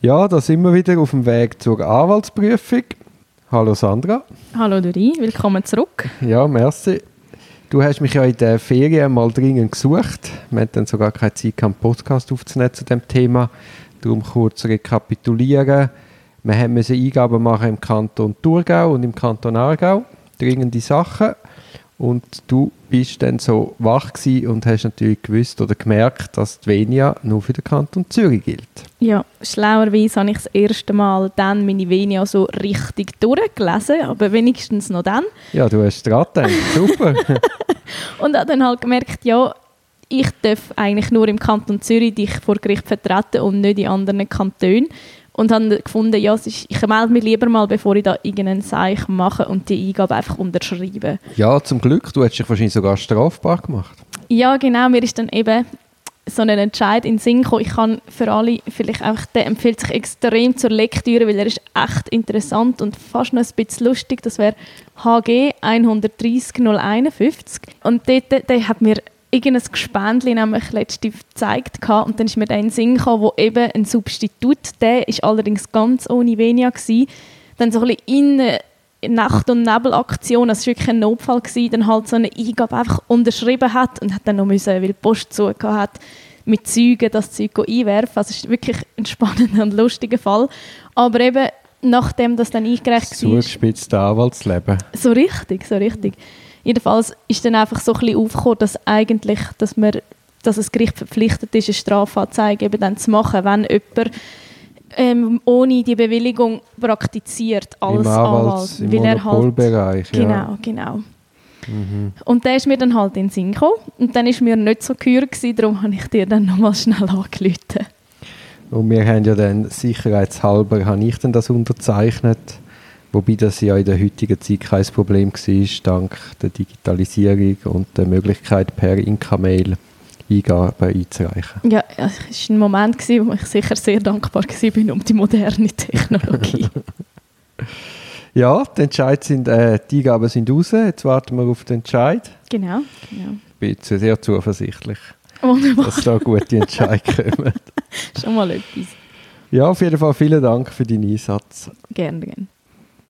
Ja, da sind wir wieder auf dem Weg zur Anwaltsprüfung. Hallo Sandra. Hallo Dori, willkommen zurück. Ja, merci. Du hast mich ja in der Ferien mal dringend gesucht. Wir hatten dann sogar keine Zeit, einen Podcast aufzunehmen zu dem Thema. Darum kurz rekapitulieren. Wir mussten Eingaben machen im Kanton Thurgau und im Kanton Aargau. Dringende Sachen. Und du bist dann so wach und hast natürlich gewusst oder gemerkt, dass die Venia nur für den Kanton Zürich gilt. Ja, schlauerweise habe ich das erste Mal dann meine Venia so richtig durchgelesen, aber wenigstens noch dann. Ja, du hast dran gedacht, super. und habe dann halt gemerkt, ja, ich darf eigentlich nur im Kanton Zürich dich vor Gericht vertreten und nicht in anderen Kantonen und habe gefunden, ja, ist, ich melde mich lieber mal, bevor ich da irgendeinen Seich mache und die Eingabe einfach unterschreibe. Ja, zum Glück. Du hättest dich wahrscheinlich sogar strafbar gemacht. Ja, genau. Mir ist dann eben so ein Entscheid in den Sinn gekommen. Ich kann für alle vielleicht einfach, der empfiehlt sich extrem zur Lektüre, weil er ist echt interessant und fast noch ein bisschen lustig. Das wäre HG 130 051. Und dort, der, der hat mir irgendein Gespendli nämlich letzte gezeigt und dann ist mir dann in den Sinn gekommen, wo eben ein Substitut, der ist allerdings ganz ohne Venia gewesen, dann so ein bisschen in Nacht- und Nebelaktion, das war wirklich ein Notfall, gewesen, dann halt so eine Eingabe einfach unterschrieben hat und hat dann noch müssen, weil die Post zu hat, mit Zeugen das Zeug einwerfen. Also es ist wirklich ein spannender und lustiger Fall. Aber eben, nachdem das dann eingereicht war... Zugespitzte Anwaltsleben. So richtig, so richtig. Jedenfalls ist dann einfach so ein bisschen aufgekommen, dass eigentlich, dass man, dass das Gericht verpflichtet ist, eine Strafanzeige eben dann zu machen, wenn jemand ähm, ohne die Bewilligung praktiziert als Im Anwalt. Im weil er halt, Genau, ja. genau. Mhm. Und der ist mir dann halt in den Sinn gekommen. Und dann war mir nicht so gehört, darum habe ich dir dann nochmal schnell angerufen. Und wir haben ja dann sicherheitshalber, habe ich dann das unterzeichnet Wobei das ja in der heutigen Zeit kein Problem war, dank der Digitalisierung und der Möglichkeit, per Inka-Mail Eingaben einzureichen. Ja, es war ein Moment, wo ich sicher sehr dankbar war um die moderne Technologie. ja, die, Entscheid sind, äh, die Eingaben sind raus, jetzt warten wir auf den Entscheid. Genau, genau. Ich bin sehr zuversichtlich, Wunderbar. dass da gute Entscheidungen kommen. Schon mal etwas. Ja, auf jeden Fall vielen Dank für deinen Einsatz. Gerne, gerne.